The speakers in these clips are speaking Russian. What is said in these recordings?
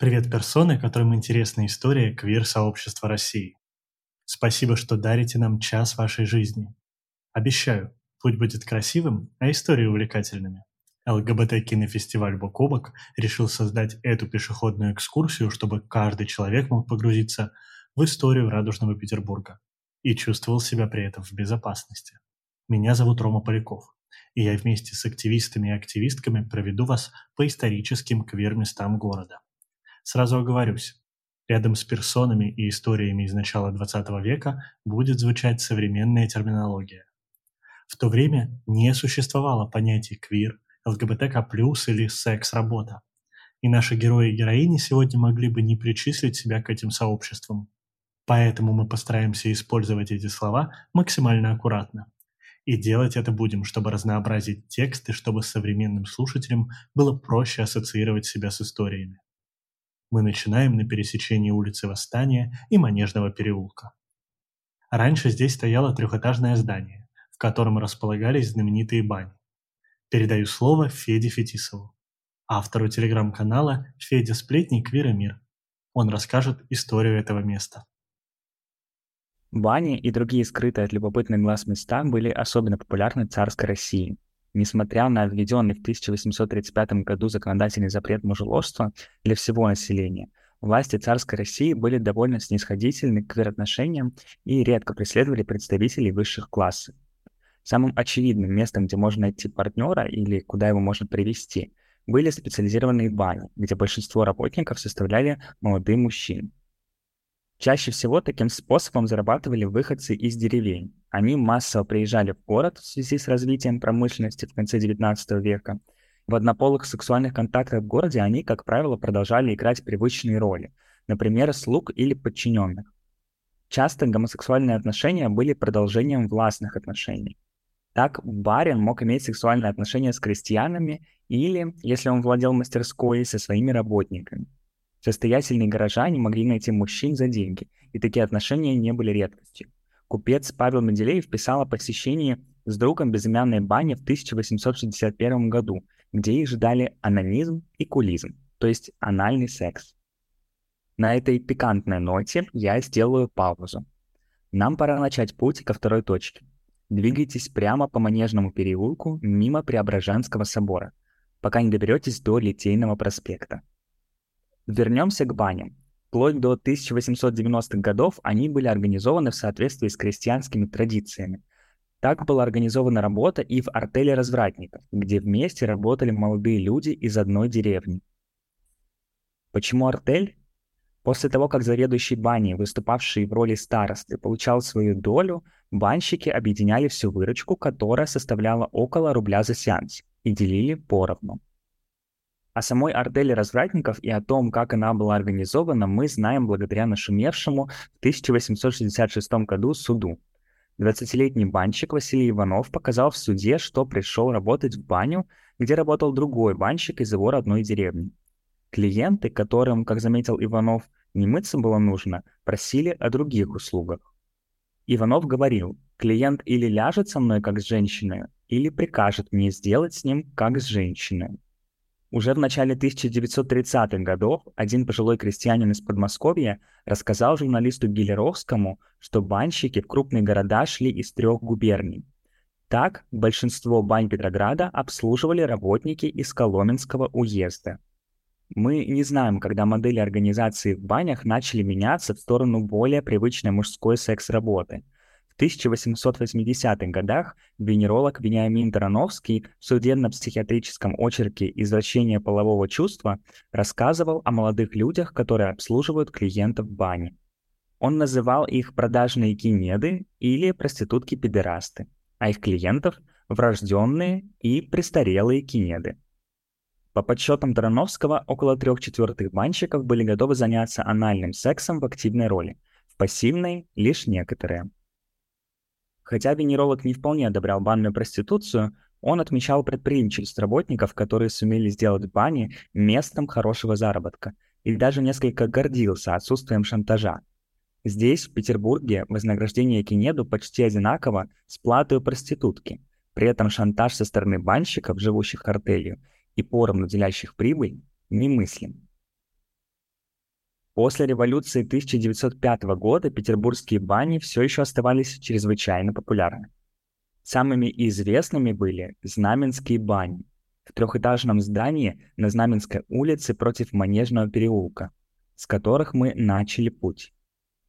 Привет, персоны, которым интересна история квир-сообщества России. Спасибо, что дарите нам час вашей жизни. Обещаю, путь будет красивым, а истории увлекательными. ЛГБТ-кинофестиваль «Бок о бок» решил создать эту пешеходную экскурсию, чтобы каждый человек мог погрузиться в историю радужного Петербурга и чувствовал себя при этом в безопасности. Меня зовут Рома Поляков, и я вместе с активистами и активистками проведу вас по историческим квир-местам города. Сразу оговорюсь, рядом с персонами и историями из начала XX века будет звучать современная терминология. В то время не существовало понятий квир, ЛГБТК+, или секс-работа. И наши герои и героини сегодня могли бы не причислить себя к этим сообществам. Поэтому мы постараемся использовать эти слова максимально аккуратно. И делать это будем, чтобы разнообразить текст и чтобы современным слушателям было проще ассоциировать себя с историями. Мы начинаем на пересечении улицы Восстания и Манежного переулка. Раньше здесь стояло трехэтажное здание, в котором располагались знаменитые бани. Передаю слово Феде Фетисову, автору телеграм-канала «Федя Сплетни Квир Мир». Он расскажет историю этого места. Бани и другие скрытые от любопытных глаз места были особенно популярны в царской России. Несмотря на введенный в 1835 году законодательный запрет мужеложства для всего населения, власти царской России были довольно снисходительны к отношениям и редко преследовали представителей высших классов. Самым очевидным местом, где можно найти партнера или куда его можно привести, были специализированные бани, где большинство работников составляли молодые мужчины. Чаще всего таким способом зарабатывали выходцы из деревень. Они массово приезжали в город в связи с развитием промышленности в конце XIX века. В однополых сексуальных контактах в городе они, как правило, продолжали играть привычные роли, например, слуг или подчиненных. Часто гомосексуальные отношения были продолжением властных отношений. Так, барин мог иметь сексуальные отношения с крестьянами или, если он владел мастерской, со своими работниками. Состоятельные горожане могли найти мужчин за деньги, и такие отношения не были редкостью. Купец Павел Менделеев писал о посещении с другом безымянной бани в 1861 году, где их ждали анонизм и кулизм, то есть анальный секс. На этой пикантной ноте я сделаю паузу. Нам пора начать путь ко второй точке. Двигайтесь прямо по Манежному переулку мимо Преображенского собора, пока не доберетесь до Литейного проспекта. Вернемся к баням. Вплоть до 1890-х годов они были организованы в соответствии с крестьянскими традициями. Так была организована работа и в артеле развратников, где вместе работали молодые люди из одной деревни. Почему артель? После того, как заведующий баней, выступавший в роли старосты, получал свою долю, банщики объединяли всю выручку, которая составляла около рубля за сеанс, и делили поровну. О самой артели развратников и о том, как она была организована, мы знаем благодаря нашумевшему в 1866 году суду. 20-летний банщик Василий Иванов показал в суде, что пришел работать в баню, где работал другой банщик из его родной деревни. Клиенты, которым, как заметил Иванов, не мыться было нужно, просили о других услугах. Иvanov говорил, клиент или ляжет со мной как с женщиной, или прикажет мне сделать с ним как с женщиной. Уже в начале 1930-х годов один пожилой крестьянин из Подмосковья рассказал журналисту Гелеровскому, что банщики в крупные города шли из трех губерний. Так, большинство бань Петрограда обслуживали работники из Коломенского уезда. Мы не знаем, когда модели организации в банях начали меняться в сторону более привычной мужской секс-работы – 1880-х годах венеролог Вениамин Тарановский в судебно-психиатрическом очерке «Извращение полового чувства» рассказывал о молодых людях, которые обслуживают клиентов в бане. Он называл их продажные кинеды или проститутки-педерасты, а их клиентов – врожденные и престарелые кинеды. По подсчетам Тарановского, около трех четвертых банщиков были готовы заняться анальным сексом в активной роли, в пассивной – лишь некоторые – Хотя венеролог не вполне одобрял банную проституцию, он отмечал предприимчивость работников, которые сумели сделать бани местом хорошего заработка, и даже несколько гордился отсутствием шантажа. Здесь, в Петербурге, вознаграждение Кинеду почти одинаково с платой проститутки. При этом шантаж со стороны банщиков, живущих артелью, и поровну делящих прибыль, немыслим. После революции 1905 года петербургские бани все еще оставались чрезвычайно популярны. Самыми известными были Знаменские бани в трехэтажном здании на Знаменской улице против Манежного переулка, с которых мы начали путь.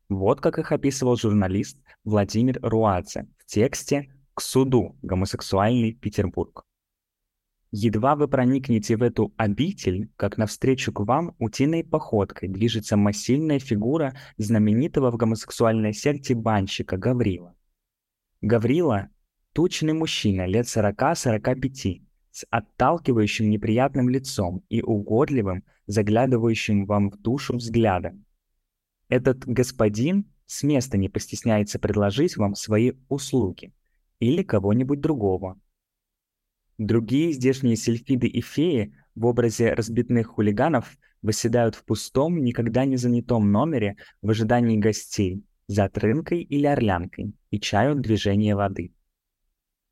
Вот как их описывал журналист Владимир Руадзе в тексте «К суду. Гомосексуальный Петербург». Едва вы проникнете в эту обитель, как навстречу к вам утиной походкой движется массивная фигура знаменитого в гомосексуальной секте банщика Гаврила. Гаврила – тучный мужчина лет 40-45, с отталкивающим неприятным лицом и угодливым, заглядывающим вам в душу взглядом. Этот господин с места не постесняется предложить вам свои услуги или кого-нибудь другого. Другие здешние сельфиды и феи в образе разбитных хулиганов выседают в пустом, никогда не занятом номере в ожидании гостей за трынкой или орлянкой и чают движение воды.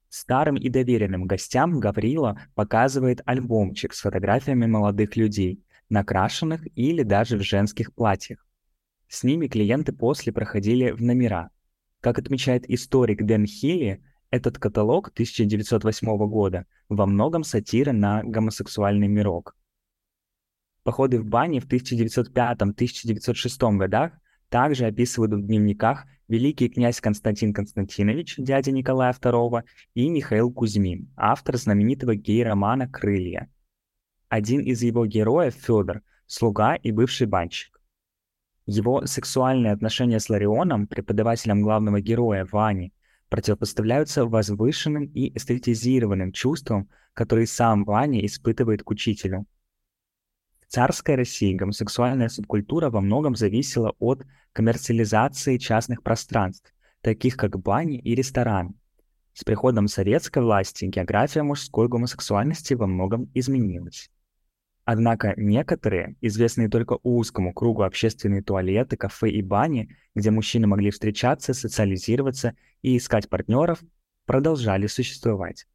Старым и доверенным гостям Гаврила показывает альбомчик с фотографиями молодых людей, накрашенных или даже в женских платьях. С ними клиенты после проходили в номера. Как отмечает историк Дэн Хилли, этот каталог 1908 года во многом сатира на гомосексуальный мирок. Походы в бане в 1905-1906 годах также описывают в дневниках великий князь Константин Константинович, дядя Николая II, и Михаил Кузьмин, автор знаменитого гей-романа «Крылья». Один из его героев, Федор, слуга и бывший банщик. Его сексуальные отношения с Ларионом, преподавателем главного героя Вани, противопоставляются возвышенным и эстетизированным чувствам, которые сам Ваня испытывает к учителю. В царской России гомосексуальная субкультура во многом зависела от коммерциализации частных пространств, таких как бани и рестораны. С приходом советской власти география мужской гомосексуальности во многом изменилась. Однако некоторые, известные только узкому кругу общественные туалеты, кафе и бани, где мужчины могли встречаться, социализироваться и искать партнеров, продолжали существовать.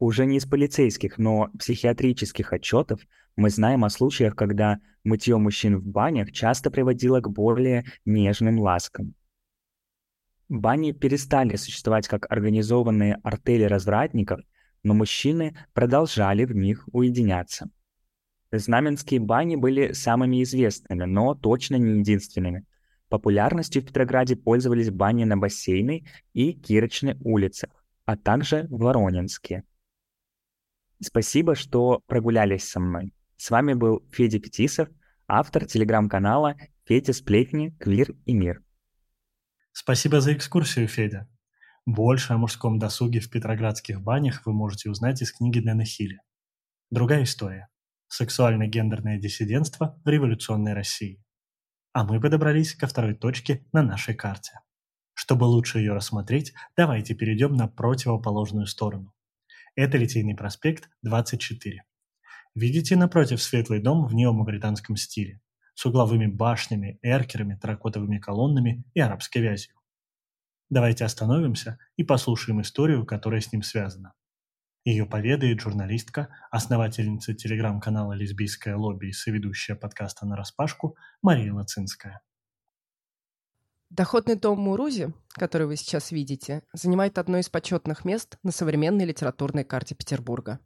Уже не из полицейских, но психиатрических отчетов мы знаем о случаях, когда мытье мужчин в банях часто приводило к более нежным ласкам. Бани перестали существовать как организованные артели развратников, но мужчины продолжали в них уединяться. Знаменские бани были самыми известными, но точно не единственными. Популярностью в Петрограде пользовались бани на Бассейной и Кирочной улицах, а также Воронинские. Спасибо, что прогулялись со мной. С вами был Федя Петисов, автор телеграм-канала «Федя Сплетни. Квир и мир». Спасибо за экскурсию, Федя. Больше о мужском досуге в петроградских банях вы можете узнать из книги Дэна Хилли. Другая история. Сексуально-гендерное диссидентство в революционной России. А мы подобрались ко второй точке на нашей карте. Чтобы лучше ее рассмотреть, давайте перейдем на противоположную сторону. Это Литейный проспект, 24. Видите напротив светлый дом в неомавританском стиле, с угловыми башнями, эркерами, терракотовыми колоннами и арабской вязью. Давайте остановимся и послушаем историю, которая с ним связана. Ее поведает журналистка, основательница телеграм-канала «Лесбийское лобби» и соведущая подкаста «Нараспашку» Мария Лацинская. Доходный дом Мурузи, который вы сейчас видите, занимает одно из почетных мест на современной литературной карте Петербурга.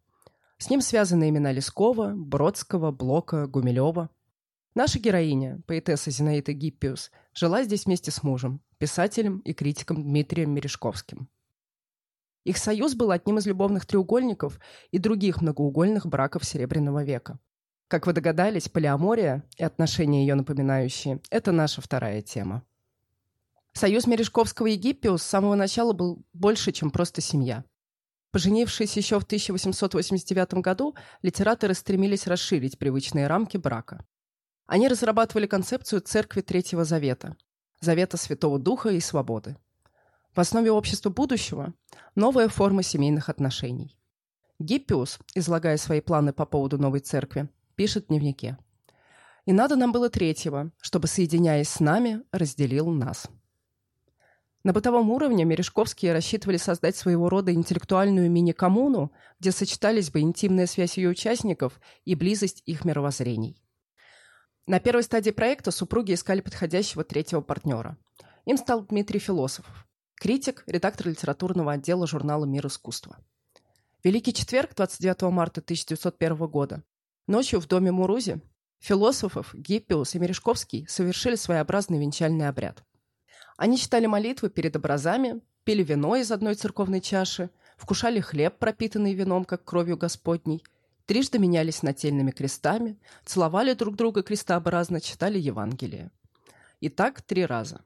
С ним связаны имена Лескова, Бродского, Блока, Гумилева. Наша героиня, поэтесса Зинаида Гиппиус, жила здесь вместе с мужем, писателем и критиком Дмитрием Мережковским – их союз был одним из любовных треугольников и других многоугольных браков Серебряного века. Как вы догадались, полиамория и отношения ее напоминающие – это наша вторая тема. Союз Мережковского и Гиппиус с самого начала был больше, чем просто семья. Поженившись еще в 1889 году, литераторы стремились расширить привычные рамки брака. Они разрабатывали концепцию Церкви Третьего Завета – Завета Святого Духа и Свободы. В основе общества будущего – новая форма семейных отношений. Гиппиус, излагая свои планы по поводу новой церкви, пишет в дневнике. «И надо нам было третьего, чтобы, соединяясь с нами, разделил нас». На бытовом уровне Мережковские рассчитывали создать своего рода интеллектуальную мини-коммуну, где сочетались бы интимная связь ее участников и близость их мировоззрений. На первой стадии проекта супруги искали подходящего третьего партнера. Им стал Дмитрий Философов, критик, редактор литературного отдела журнала «Мир искусства». Великий четверг, 29 марта 1901 года. Ночью в доме Мурузи философов Гиппиус и Мережковский совершили своеобразный венчальный обряд. Они читали молитвы перед образами, пили вино из одной церковной чаши, вкушали хлеб, пропитанный вином, как кровью Господней, трижды менялись нательными крестами, целовали друг друга крестообразно, читали Евангелие. И так три раза.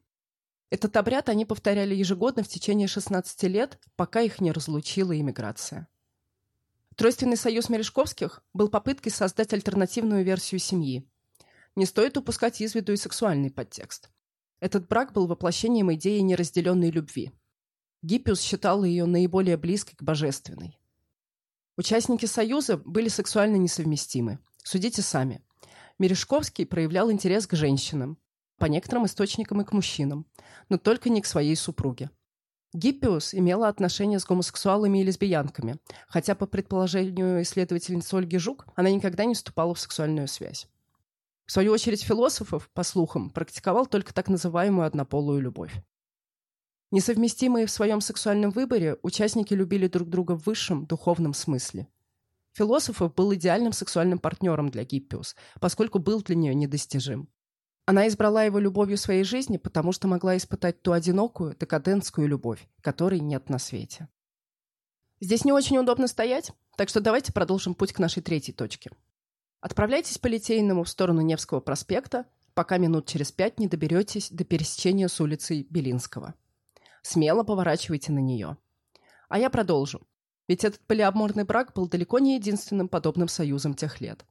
Этот обряд они повторяли ежегодно в течение 16 лет, пока их не разлучила иммиграция. Тройственный союз Мережковских был попыткой создать альтернативную версию семьи. Не стоит упускать из виду и сексуальный подтекст. Этот брак был воплощением идеи неразделенной любви. Гиппиус считал ее наиболее близкой к божественной. Участники Союза были сексуально несовместимы. Судите сами. Мережковский проявлял интерес к женщинам, по некоторым источникам и к мужчинам, но только не к своей супруге. Гиппиус имела отношения с гомосексуалами и лесбиянками, хотя, по предположению исследовательницы Ольги Жук, она никогда не вступала в сексуальную связь. В свою очередь философов, по слухам, практиковал только так называемую однополую любовь. Несовместимые в своем сексуальном выборе, участники любили друг друга в высшем духовном смысле. Философов был идеальным сексуальным партнером для Гиппиус, поскольку был для нее недостижим. Она избрала его любовью своей жизни, потому что могла испытать ту одинокую, декадентскую любовь, которой нет на свете. Здесь не очень удобно стоять, так что давайте продолжим путь к нашей третьей точке. Отправляйтесь по Литейному в сторону Невского проспекта, пока минут через пять не доберетесь до пересечения с улицей Белинского. Смело поворачивайте на нее. А я продолжу. Ведь этот полиаморный брак был далеко не единственным подобным союзом тех лет.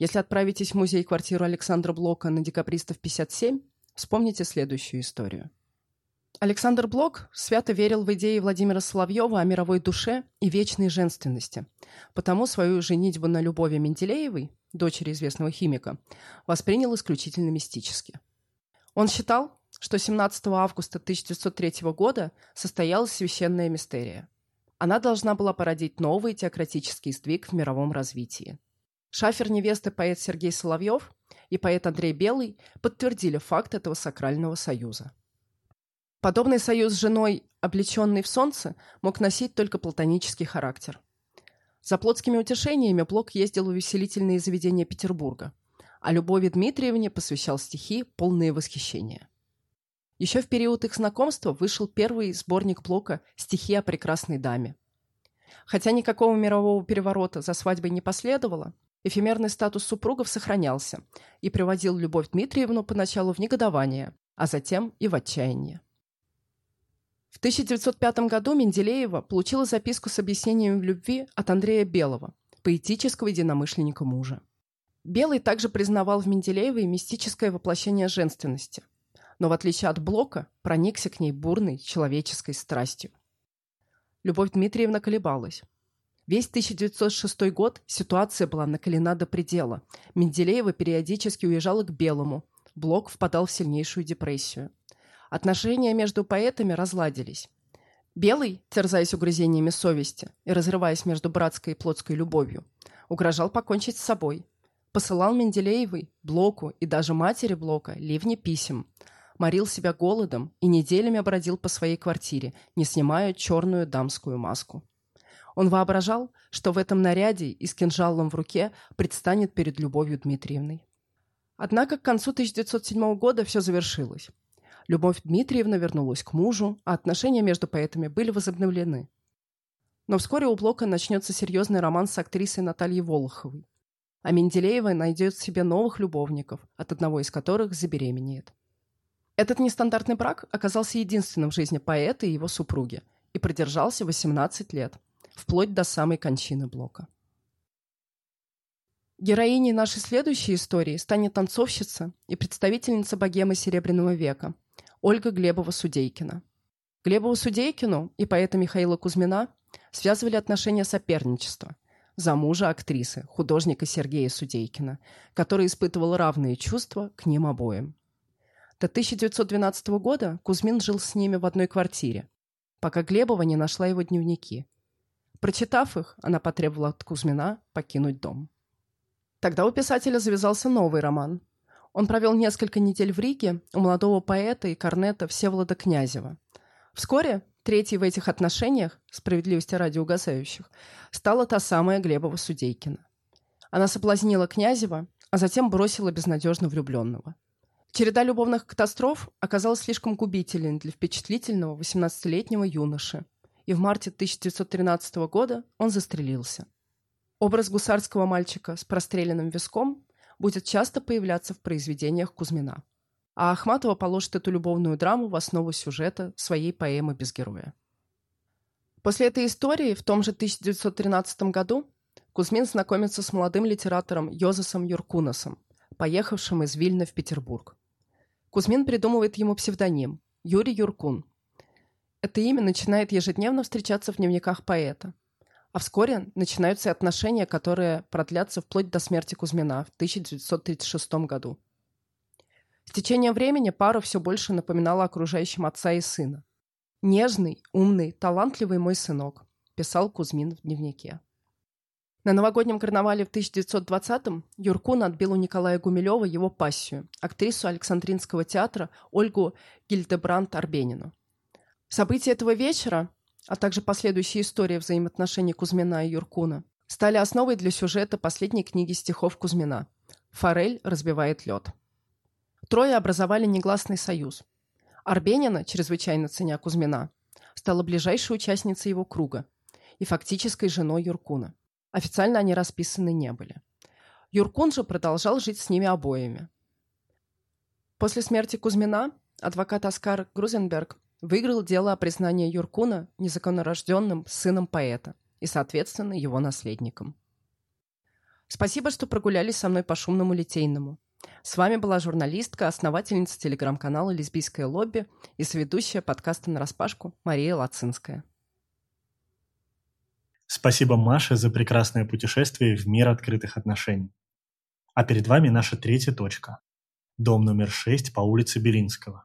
Если отправитесь в музей-квартиру Александра Блока на Декабристов 57, вспомните следующую историю. Александр Блок свято верил в идеи Владимира Соловьева о мировой душе и вечной женственности, потому свою женитьбу на Любови Менделеевой, дочери известного химика, воспринял исключительно мистически. Он считал, что 17 августа 1903 года состоялась священная мистерия. Она должна была породить новый теократический сдвиг в мировом развитии. Шафер невесты поэт Сергей Соловьев и поэт Андрей Белый подтвердили факт этого сакрального союза. Подобный союз с женой, облеченный в солнце, мог носить только платонический характер. За плотскими утешениями Блок ездил в увеселительные заведения Петербурга, а Любови Дмитриевне посвящал стихи, полные восхищения. Еще в период их знакомства вышел первый сборник Блока «Стихи о прекрасной даме». Хотя никакого мирового переворота за свадьбой не последовало, эфемерный статус супругов сохранялся и приводил Любовь Дмитриевну поначалу в негодование, а затем и в отчаяние. В 1905 году Менделеева получила записку с объяснением любви от Андрея Белого, поэтического единомышленника мужа. Белый также признавал в Менделеевой мистическое воплощение женственности, но в отличие от Блока проникся к ней бурной человеческой страстью. Любовь Дмитриевна колебалась. Весь 1906 год ситуация была накалена до предела. Менделеева периодически уезжала к Белому. Блок впадал в сильнейшую депрессию. Отношения между поэтами разладились. Белый, терзаясь угрызениями совести и разрываясь между братской и плотской любовью, угрожал покончить с собой. Посылал Менделеевой, Блоку и даже матери Блока ливни писем. Морил себя голодом и неделями бродил по своей квартире, не снимая черную дамскую маску. Он воображал, что в этом наряде и с кинжалом в руке предстанет перед Любовью Дмитриевной. Однако к концу 1907 года все завершилось. Любовь Дмитриевна вернулась к мужу, а отношения между поэтами были возобновлены. Но вскоре у Блока начнется серьезный роман с актрисой Натальей Волоховой. А Менделеева найдет себе новых любовников, от одного из которых забеременеет. Этот нестандартный брак оказался единственным в жизни поэта и его супруги и продержался 18 лет, вплоть до самой кончины Блока. Героиней нашей следующей истории станет танцовщица и представительница богемы Серебряного века Ольга Глебова-Судейкина. Глебову-Судейкину и поэта Михаила Кузьмина связывали отношения соперничества. За мужа актрисы, художника Сергея Судейкина, который испытывал равные чувства к ним обоим. До 1912 года Кузьмин жил с ними в одной квартире, пока Глебова не нашла его дневники. Прочитав их, она потребовала от Кузьмина покинуть дом. Тогда у писателя завязался новый роман. Он провел несколько недель в Риге у молодого поэта и корнета Всеволода Князева. Вскоре третьей в этих отношениях, справедливости ради угасающих, стала та самая Глебова Судейкина. Она соблазнила Князева, а затем бросила безнадежно влюбленного. Череда любовных катастроф оказалась слишком губительной для впечатлительного 18-летнего юноши, и в марте 1913 года он застрелился. Образ гусарского мальчика с простреленным виском будет часто появляться в произведениях Кузьмина. А Ахматова положит эту любовную драму в основу сюжета своей поэмы «Без героя». После этой истории в том же 1913 году Кузьмин знакомится с молодым литератором Йозасом Юркунасом, поехавшим из Вильна в Петербург. Кузьмин придумывает ему псевдоним – Юрий Юркун. Это имя начинает ежедневно встречаться в дневниках поэта. А вскоре начинаются отношения, которые продлятся вплоть до смерти Кузьмина в 1936 году. С течением времени пара все больше напоминала окружающим отца и сына. «Нежный, умный, талантливый мой сынок», – писал Кузьмин в дневнике. На новогоднем карнавале в 1920-м Юркун отбил у Николая Гумилева его пассию, актрису Александринского театра Ольгу Гильдебранд-Арбенину. События этого вечера, а также последующие истории взаимоотношений Кузьмина и Юркуна, стали основой для сюжета последней книги стихов Кузьмина «Форель разбивает лед». Трое образовали негласный союз. Арбенина, чрезвычайно ценя Кузьмина, стала ближайшей участницей его круга и фактической женой Юркуна – Официально они расписаны не были. Юркун же продолжал жить с ними обоими. После смерти Кузьмина адвокат Оскар Грузенберг выиграл дело о признании Юркуна незаконнорожденным сыном поэта и, соответственно, его наследником. Спасибо, что прогулялись со мной по шумному Литейному. С вами была журналистка, основательница телеграм-канала «Лесбийское лобби» и соведущая подкаста «Нараспашку» Мария Лацинская. Спасибо Маше за прекрасное путешествие в мир открытых отношений. А перед вами наша третья точка. Дом номер 6 по улице Белинского.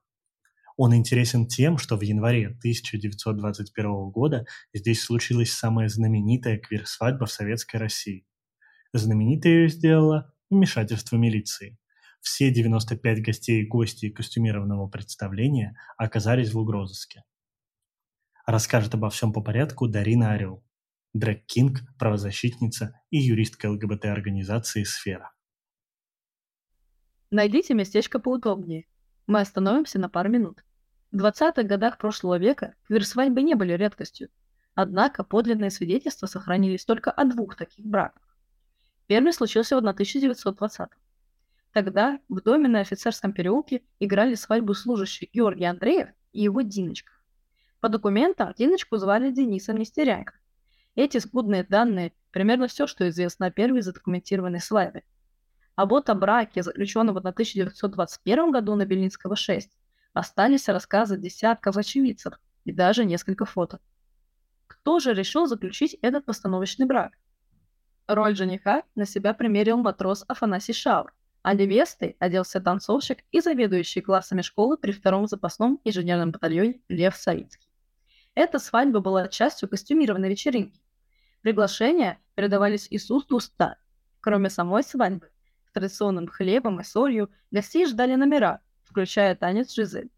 Он интересен тем, что в январе 1921 года здесь случилась самая знаменитая квир-свадьба в Советской России. Знаменитой ее сделала вмешательство милиции. Все 95 гостей и гостей костюмированного представления оказались в угрозыске. Расскажет обо всем по порядку Дарина Орел дрэг-кинг, правозащитница и юристка ЛГБТ-организации «Сфера». Найдите местечко поудобнее. Мы остановимся на пару минут. В 20-х годах прошлого века квир-свадьбы не были редкостью. Однако подлинные свидетельства сохранились только о двух таких браках. Первый случился в 1920 Тогда в доме на офицерском переулке играли свадьбу служащий Георгий Андреев и его Диночка. По документам Диночку звали Денисом Нестеряйко, эти скудные данные – примерно все, что известно о первой задокументированной свадьбе. А вот о браке, заключенном в 1921 году на Бельницкого 6, остались рассказы десятков очевидцев и даже несколько фото. Кто же решил заключить этот постановочный брак? Роль жениха на себя примерил матрос Афанасий Шаур, а невестой оделся танцовщик и заведующий классами школы при втором запасном инженерном батальоне Лев Савицкий. Эта свадьба была частью костюмированной вечеринки, Приглашения передавались из уст в уста. Кроме самой свадьбы, с традиционным хлебом и солью гостей ждали номера, включая танец Жизель.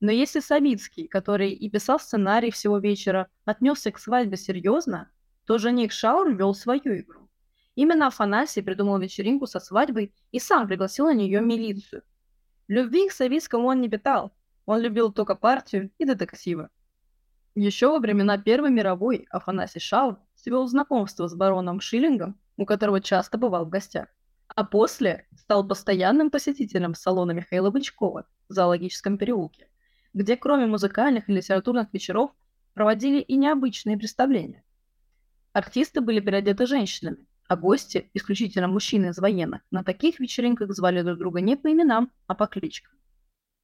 Но если Савицкий, который и писал сценарий всего вечера, отнесся к свадьбе серьезно, то жених Шаур вел свою игру. Именно Афанасий придумал вечеринку со свадьбой и сам пригласил на нее милицию. Любви к Савицкому он не питал, он любил только партию и детектива. Еще во времена Первой мировой Афанасий Шаун свел знакомство с бароном Шиллингом, у которого часто бывал в гостях. А после стал постоянным посетителем салона Михаила Бычкова в зоологическом переулке, где кроме музыкальных и литературных вечеров проводили и необычные представления. Артисты были переодеты женщинами, а гости, исключительно мужчины из военных, на таких вечеринках звали друг друга не по именам, а по кличкам.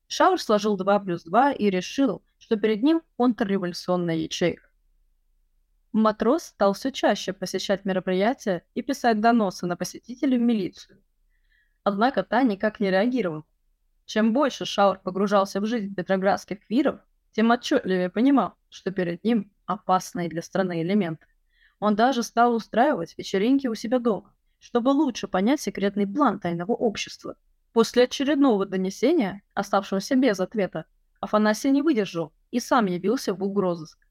Шаур сложил 2 плюс 2 и решил, что перед ним контрреволюционная ячейка. Матрос стал все чаще посещать мероприятия и писать доносы на посетителей в милицию. Однако та никак не реагировала. Чем больше Шаур погружался в жизнь петроградских квиров, тем отчетливее понимал, что перед ним опасные для страны элементы. Он даже стал устраивать вечеринки у себя дома, чтобы лучше понять секретный план тайного общества. После очередного донесения, оставшегося без ответа, Афанасий не выдержал и сам явился в угрозыск.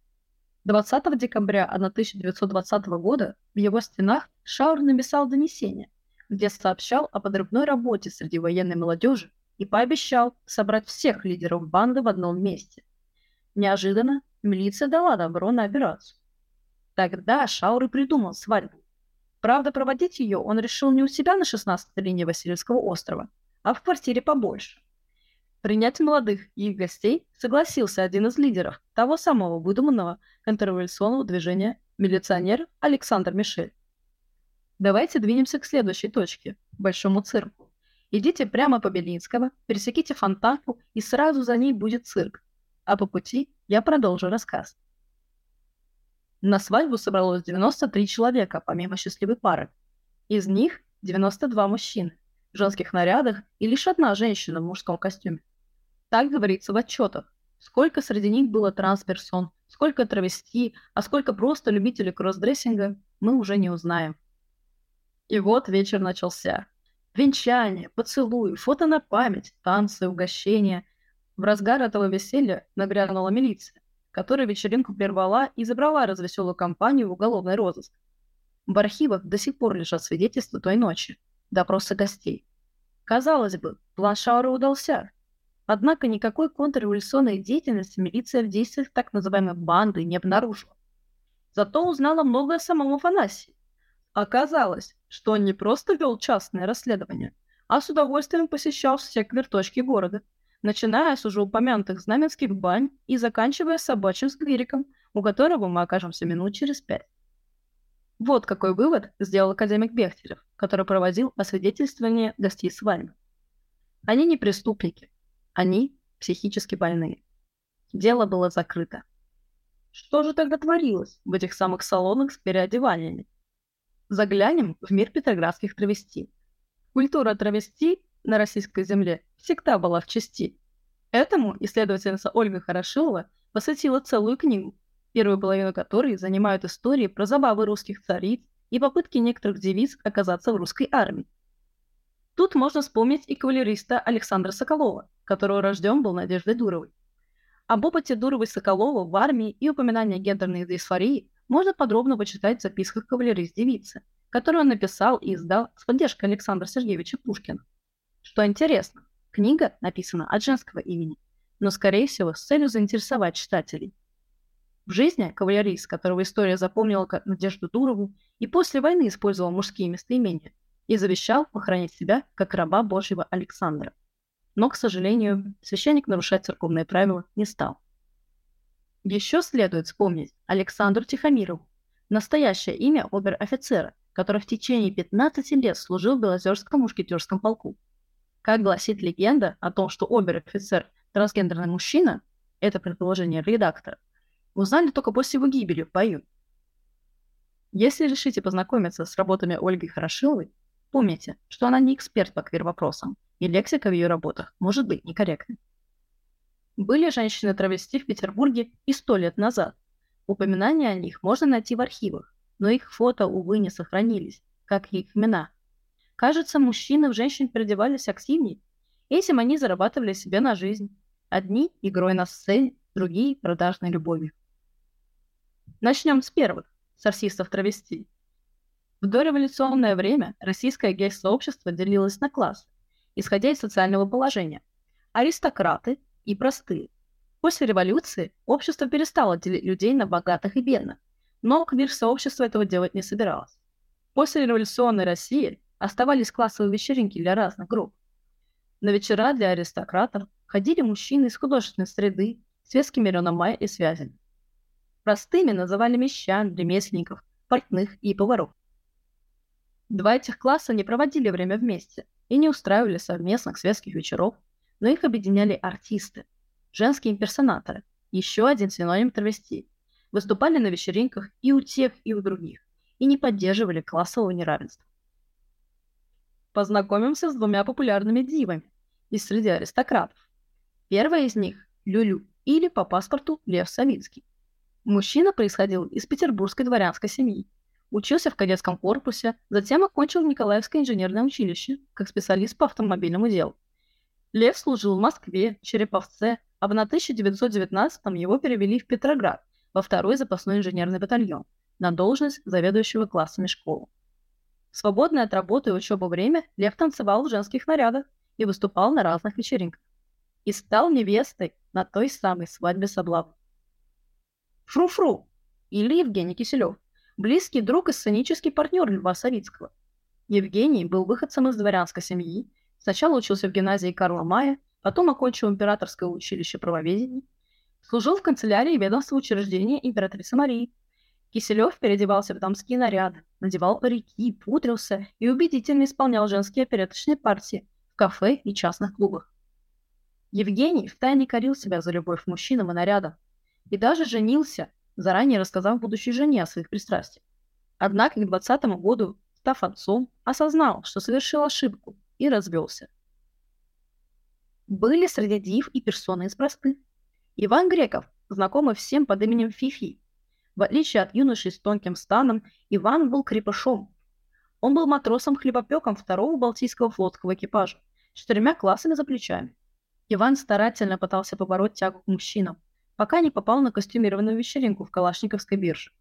20 декабря 1920 года в его стенах Шаур написал донесение, где сообщал о подрывной работе среди военной молодежи и пообещал собрать всех лидеров банды в одном месте. Неожиданно милиция дала добро на операцию. Тогда Шаур и придумал свадьбу. Правда, проводить ее он решил не у себя на 16-й линии Васильевского острова, а в квартире побольше. Принять молодых и их гостей согласился один из лидеров того самого выдуманного контрреволюционного движения милиционер Александр Мишель. Давайте двинемся к следующей точке – Большому цирку. Идите прямо по Белинского, пересеките фонтанку, и сразу за ней будет цирк. А по пути я продолжу рассказ. На свадьбу собралось 93 человека, помимо счастливой пары. Из них 92 мужчины в женских нарядах и лишь одна женщина в мужском костюме. Так говорится в отчетах. Сколько среди них было трансперсон, сколько травести, а сколько просто любителей кроссдрессинга, мы уже не узнаем. И вот вечер начался. Венчание, поцелуй, фото на память, танцы, угощения. В разгар этого веселья нагрянула милиция, которая вечеринку прервала и забрала развеселую компанию в уголовный розыск. В архивах до сих пор лежат свидетельства той ночи, допросы гостей. Казалось бы, план Шаура удался. Однако никакой контрреволюционной деятельности милиция в действиях так называемой банды не обнаружила. Зато узнала многое о самом Афанасии. Оказалось, что он не просто вел частное расследование, а с удовольствием посещал все кверточки города, начиная с уже упомянутых знаменских бань и заканчивая собачьим сквериком, у которого мы окажемся минут через пять. Вот какой вывод сделал академик Бехтерев, который проводил освидетельствование гостей свадьбы. Они не преступники, они психически больные. Дело было закрыто. Что же тогда творилось в этих самых салонах с переодеваниями? Заглянем в мир петроградских травестей. Культура травести на российской земле всегда была в части. Этому исследовательница Ольга Хорошилова посвятила целую книгу, первую половину которой занимают истории про забавы русских цариц и попытки некоторых девиц оказаться в русской армии. Тут можно вспомнить и кавалериста Александра Соколова, которого рожден был Надеждой Дуровой. Об опыте Дуровой Соколова в армии и упоминания гендерной дисфории можно подробно почитать в записках кавалерист-девицы, которую он написал и издал с поддержкой Александра Сергеевича Пушкина. Что интересно, книга написана от женского имени, но, скорее всего, с целью заинтересовать читателей. В жизни кавалерист, которого история запомнила как Надежду Дурову, и после войны использовал мужские местоимения, и завещал похоронить себя как раба Божьего Александра. Но, к сожалению, священник нарушать церковные правила не стал. Еще следует вспомнить Александру Тихомирову, настоящее имя обер-офицера, который в течение 15 лет служил в Белозерском мушкетерском полку. Как гласит легенда о том, что обер-офицер – трансгендерный мужчина, это предположение редактора, узнали только после его гибели в бою. Если решите познакомиться с работами Ольги Хорошиловой, помните, что она не эксперт по квир-вопросам, и лексика в ее работах может быть некорректной. Были женщины-травести в Петербурге и сто лет назад. Упоминания о них можно найти в архивах, но их фото, увы, не сохранились, как и их имена. Кажется, мужчины в женщин переодевались активнее. Этим они зарабатывали себе на жизнь. Одни – игрой на сцене, другие – продажной любовью. Начнем с первых, с артистов-травестий. В дореволюционное время российское гей-сообщество делилось на классы, исходя из социального положения. Аристократы и простые. После революции общество перестало делить людей на богатых и бедных, но квир-сообщество этого делать не собиралось. После революционной России оставались классовые вечеринки для разных групп. На вечера для аристократов ходили мужчины из художественной среды, светскими реноме и связями. Простыми называли мещан, ремесленников, портных и поваров. Два этих класса не проводили время вместе и не устраивали совместных светских вечеров, но их объединяли артисты, женские имперсонаторы, еще один синоним травести, выступали на вечеринках и у тех, и у других, и не поддерживали классового неравенства. Познакомимся с двумя популярными дивами из среди аристократов. Первая из них – Люлю, или по паспорту Лев Савицкий. Мужчина происходил из петербургской дворянской семьи. Учился в кадетском корпусе, затем окончил Николаевское инженерное училище как специалист по автомобильному делу. Лев служил в Москве, Череповце, а в 1919-м его перевели в Петроград, во второй запасной инженерный батальон, на должность заведующего классами школы. В свободное от работы и учебы время Лев танцевал в женских нарядах и выступал на разных вечеринках. И стал невестой на той самой свадьбе с облавой. Фру-фру или Евгений Киселев, близкий друг и сценический партнер Льва Савицкого. Евгений был выходцем из дворянской семьи, сначала учился в гимназии Карла Мая, потом окончил императорское училище правоведения, служил в канцелярии ведомства учреждения императрицы Марии, Киселев переодевался в дамские наряды, надевал парики, пудрился и убедительно исполнял женские опереточные партии в кафе и частных клубах. Евгений втайне корил себя за любовь мужчинам и нарядам и даже женился, заранее рассказав будущей жене о своих пристрастиях. Однако к 20 году, став отцом, осознал, что совершил ошибку и развелся. Были среди див и персоны из простых. Иван Греков, знакомый всем под именем Фифи, в отличие от юноши с тонким станом, Иван был крепышом. Он был матросом-хлебопеком второго Балтийского флотского экипажа, четырьмя классами за плечами. Иван старательно пытался побороть тягу к мужчинам, пока не попал на костюмированную вечеринку в Калашниковской бирже.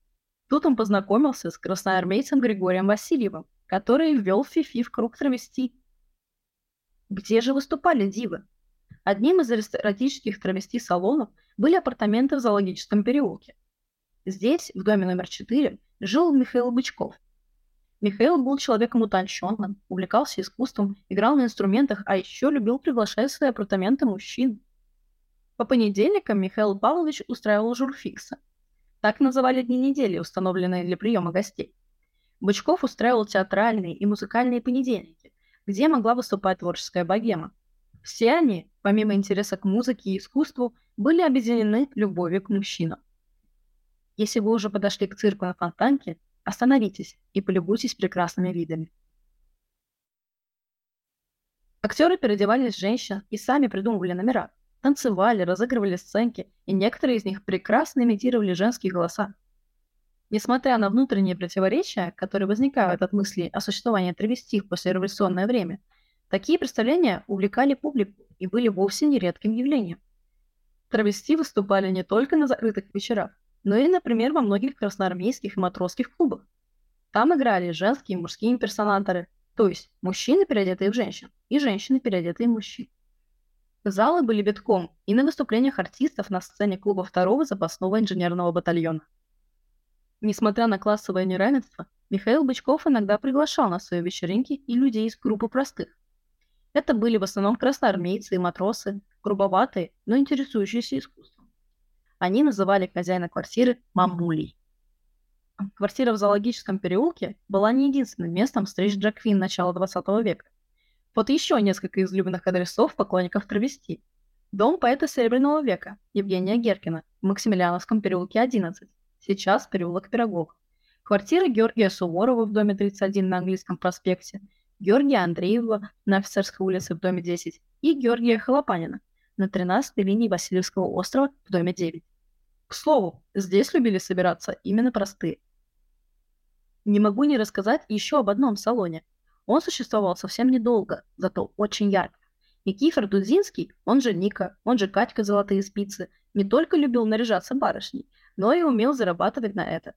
Тут он познакомился с красноармейцем Григорием Васильевым, который ввел Фифи в круг травести. Где же выступали дивы? Одним из аристократических травести-салонов были апартаменты в зоологическом переулке. Здесь, в доме номер 4, жил Михаил Бычков. Михаил был человеком утонченным, увлекался искусством, играл на инструментах, а еще любил приглашать в свои апартаменты мужчин. По понедельникам Михаил Павлович устраивал журфиксы. Так называли дни недели, установленные для приема гостей. Бычков устраивал театральные и музыкальные понедельники, где могла выступать творческая богема. Все они, помимо интереса к музыке и искусству, были объединены любовью к мужчинам. Если вы уже подошли к цирку на Фонтанке, остановитесь и полюбуйтесь прекрасными видами. Актеры переодевались женщин и сами придумывали номера, танцевали, разыгрывали сценки, и некоторые из них прекрасно имитировали женские голоса. Несмотря на внутренние противоречия, которые возникают от мысли о существовании травести в послереволюционное время, такие представления увлекали публику и были вовсе не редким явлением. Травести выступали не только на закрытых вечерах, но и, например, во многих красноармейских и матросских клубах. Там играли женские и мужские имперсонаторы, то есть мужчины, переодетые в женщин, и женщины, переодетые в мужчин. Залы были битком и на выступлениях артистов на сцене клуба второго запасного инженерного батальона. Несмотря на классовое неравенство, Михаил Бычков иногда приглашал на свои вечеринки и людей из группы простых. Это были в основном красноармейцы и матросы, грубоватые, но интересующиеся искусством. Они называли хозяина квартиры мамулей. Квартира в зоологическом переулке была не единственным местом встреч Джаквин начала 20 века. Вот еще несколько излюбленных адресов поклонников травести. Дом поэта Серебряного века Евгения Геркина в Максимилиановском переулке 11, сейчас переулок Пирогов. Квартира Георгия Суворова в доме 31 на Английском проспекте, Георгия Андреева на Офицерской улице в доме 10 и Георгия Холопанина на 13-й линии Васильевского острова в доме 9. К слову, здесь любили собираться именно простые. Не могу не рассказать еще об одном салоне. Он существовал совсем недолго, зато очень ярко. Никифор Дудзинский, он же Ника, он же Катька Золотые Спицы, не только любил наряжаться барышней, но и умел зарабатывать на это.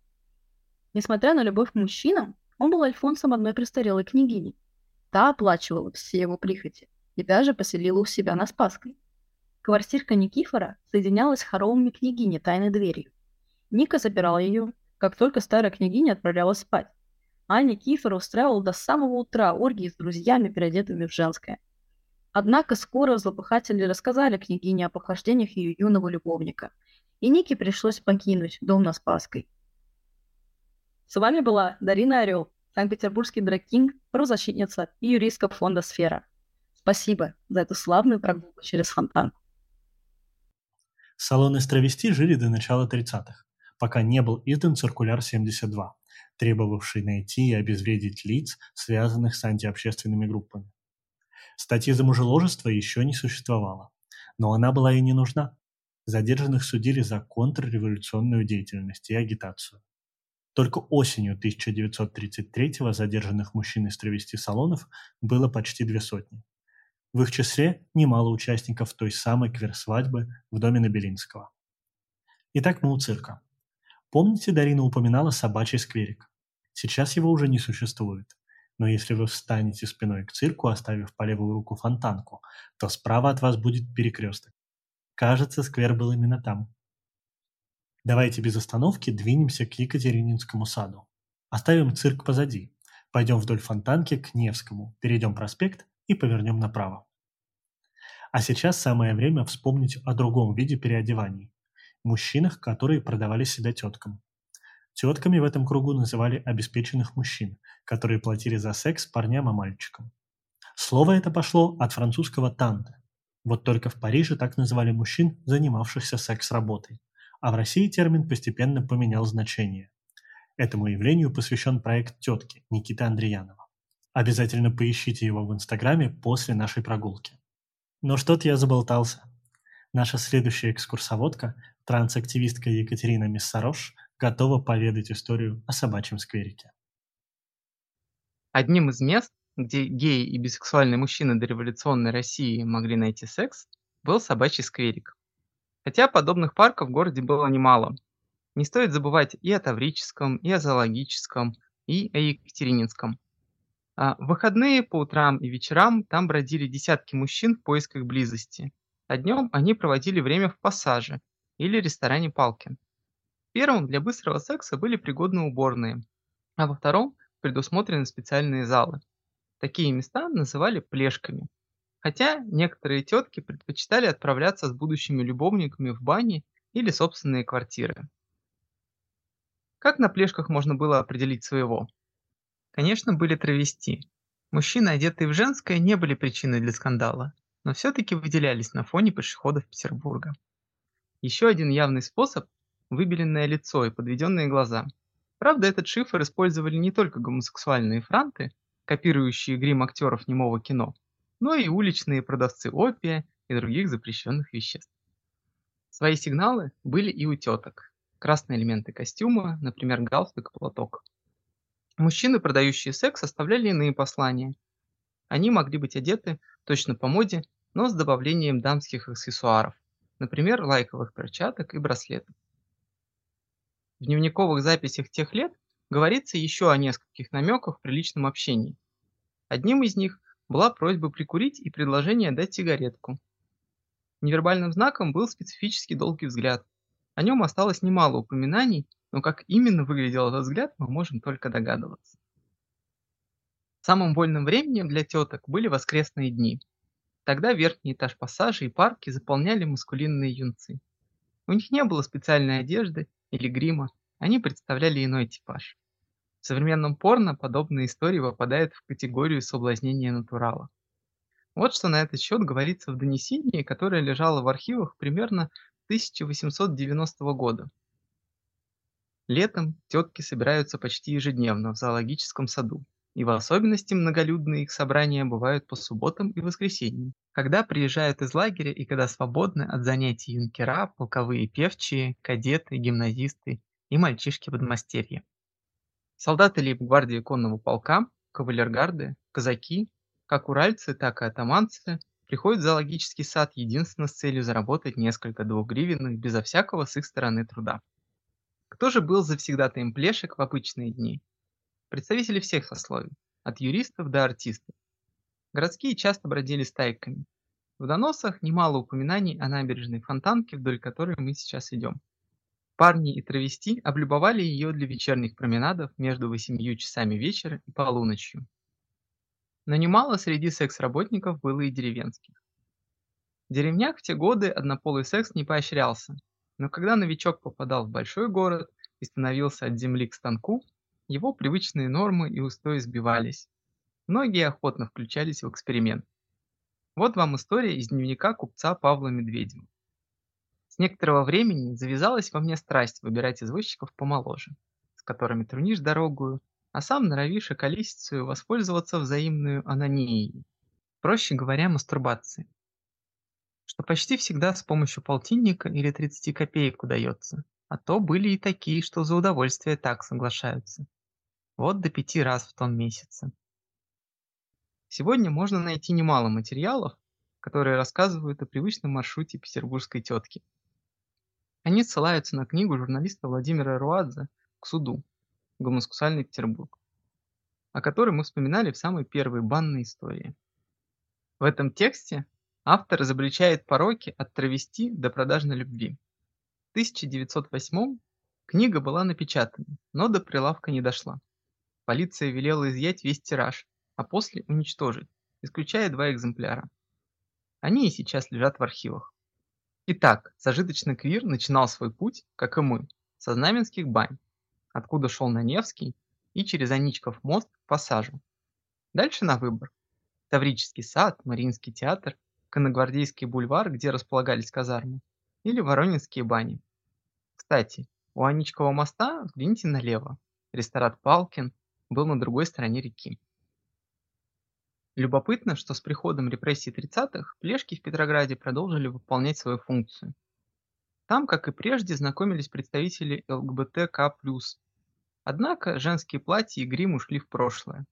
Несмотря на любовь к мужчинам, он был альфонсом одной престарелой княгини. Та оплачивала все его прихоти и даже поселила у себя на Спасской. Квартирка Никифора соединялась с хоромами княгини тайной дверью. Ника забирала ее, как только старая княгиня отправлялась спать. А Никифор устраивал до самого утра оргии с друзьями, переодетыми в женское. Однако скоро злопыхатели рассказали княгине о похождениях ее юного любовника, и Нике пришлось покинуть дом на Спасской. С вами была Дарина Орел, Санкт-Петербургский дракинг, правозащитница и юристка фонда «Сфера». Спасибо за эту славную прогулку через фонтан. Салоны с жили до начала 30-х, пока не был издан циркуляр 72, требовавший найти и обезвредить лиц, связанных с антиобщественными группами. Статьи за мужеложество еще не существовало, но она была и не нужна. Задержанных судили за контрреволюционную деятельность и агитацию. Только осенью 1933-го задержанных мужчин из травести-салонов было почти две сотни. В их числе немало участников той самой квер-свадьбы в доме Набелинского. Итак, мы у цирка. Помните, Дарина упоминала собачий скверик? Сейчас его уже не существует. Но если вы встанете спиной к цирку, оставив по левую руку фонтанку, то справа от вас будет перекресток. Кажется, сквер был именно там. Давайте без остановки двинемся к Екатерининскому саду. Оставим цирк позади. Пойдем вдоль фонтанки к Невскому, перейдем проспект и повернем направо. А сейчас самое время вспомнить о другом виде переодеваний. Мужчинах, которые продавали себя теткам. Тетками в этом кругу называли обеспеченных мужчин, которые платили за секс парням и мальчикам. Слово это пошло от французского «танте». Вот только в Париже так называли мужчин, занимавшихся секс-работой а в России термин постепенно поменял значение. Этому явлению посвящен проект «Тетки» Никиты Андреянова. Обязательно поищите его в Инстаграме после нашей прогулки. Но что-то я заболтался. Наша следующая экскурсоводка, трансактивистка Екатерина Миссарош, готова поведать историю о собачьем скверике. Одним из мест, где геи и бисексуальные мужчины до революционной России могли найти секс, был собачий скверик. Хотя подобных парков в городе было немало. Не стоит забывать и о Таврическом, и о Зоологическом, и о Екатерининском. А в выходные по утрам и вечерам там бродили десятки мужчин в поисках близости. А днем они проводили время в пассаже или ресторане Палкин. В первом для быстрого секса были пригодны уборные, а во втором предусмотрены специальные залы. Такие места называли плешками. Хотя некоторые тетки предпочитали отправляться с будущими любовниками в бани или собственные квартиры. Как на плешках можно было определить своего? Конечно, были травести. Мужчины, одетые в женское, не были причиной для скандала, но все-таки выделялись на фоне пешеходов Петербурга. Еще один явный способ – выбеленное лицо и подведенные глаза. Правда, этот шифр использовали не только гомосексуальные франты, копирующие грим актеров немого кино, но и уличные продавцы опия и других запрещенных веществ. Свои сигналы были и у теток. Красные элементы костюма, например, галстук и платок. Мужчины, продающие секс, оставляли иные послания. Они могли быть одеты точно по моде, но с добавлением дамских аксессуаров, например, лайковых перчаток и браслетов. В дневниковых записях тех лет говорится еще о нескольких намеках в приличном общении. Одним из них была просьба прикурить и предложение дать сигаретку. Невербальным знаком был специфический долгий взгляд. О нем осталось немало упоминаний, но как именно выглядел этот взгляд, мы можем только догадываться. Самым вольным временем для теток были воскресные дни. Тогда верхний этаж пассажа и парки заполняли маскулинные юнцы. У них не было специальной одежды или грима, они представляли иной типаж. В современном порно подобные истории попадают в категорию соблазнения натурала. Вот что на этот счет говорится в донесении, которое лежало в архивах примерно 1890 года. Летом тетки собираются почти ежедневно в зоологическом саду, и в особенности многолюдные их собрания бывают по субботам и воскресеньям, когда приезжают из лагеря и когда свободны от занятий юнкера, полковые певчие, кадеты, гимназисты и мальчишки подмастерья. Солдаты лейб-гвардии конного полка, кавалергарды, казаки, как уральцы, так и атаманцы, приходят в зоологический сад единственно с целью заработать несколько двухгривенных безо всякого с их стороны труда. Кто же был завсегдатаем плешек в обычные дни? Представители всех сословий, от юристов до артистов. Городские часто бродили стайками. В доносах немало упоминаний о набережной Фонтанке, вдоль которой мы сейчас идем. Парни и травести облюбовали ее для вечерних променадов между восемью часами вечера и полуночью. Но немало среди секс-работников было и деревенских. В деревнях в те годы однополый секс не поощрялся, но когда новичок попадал в большой город и становился от земли к станку, его привычные нормы и устои сбивались. Многие охотно включались в эксперимент. Вот вам история из дневника купца Павла Медведева. С некоторого времени завязалась во мне страсть выбирать извозчиков помоложе, с которыми трунишь дорогую, а сам норовишь околесицу воспользоваться взаимную анонией, проще говоря, мастурбацией. Что почти всегда с помощью полтинника или 30 копеек удается, А то были и такие, что за удовольствие так соглашаются. Вот до пяти раз в том месяце. Сегодня можно найти немало материалов, которые рассказывают о привычном маршруте петербургской тетки. Они ссылаются на книгу журналиста Владимира Руадзе «К суду. Гомосексуальный Петербург», о которой мы вспоминали в самой первой банной истории. В этом тексте автор изобличает пороки от травести до продажной любви. В 1908 книга была напечатана, но до прилавка не дошла. Полиция велела изъять весь тираж, а после уничтожить, исключая два экземпляра. Они и сейчас лежат в архивах. Итак, зажиточный квир начинал свой путь, как и мы, со Знаменских бань, откуда шел на Невский и через Аничков мост к пассажу. Дальше на выбор. Таврический сад, Мариинский театр, Конногвардейский бульвар, где располагались казармы, или Воронинские бани. Кстати, у Аничкова моста взгляните налево. Ресторан Палкин был на другой стороне реки. Любопытно, что с приходом репрессий 30-х плешки в Петрограде продолжили выполнять свою функцию. Там, как и прежде, знакомились представители ЛГБТК+. Однако женские платья и грим ушли в прошлое.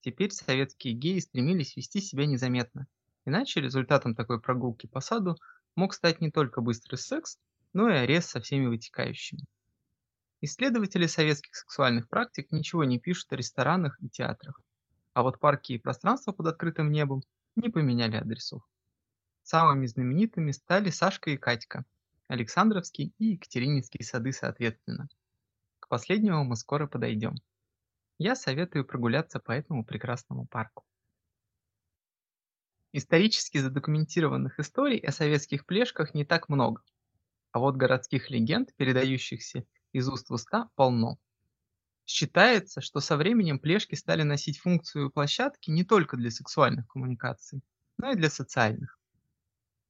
Теперь советские геи стремились вести себя незаметно, иначе результатом такой прогулки по саду мог стать не только быстрый секс, но и арест со всеми вытекающими. Исследователи советских сексуальных практик ничего не пишут о ресторанах и театрах а вот парки и пространства под открытым небом не поменяли адресов. Самыми знаменитыми стали Сашка и Катька, Александровский и Екатерининский сады соответственно. К последнему мы скоро подойдем. Я советую прогуляться по этому прекрасному парку. Исторически задокументированных историй о советских плешках не так много, а вот городских легенд, передающихся из уст в уста, полно. Считается, что со временем плешки стали носить функцию площадки не только для сексуальных коммуникаций, но и для социальных.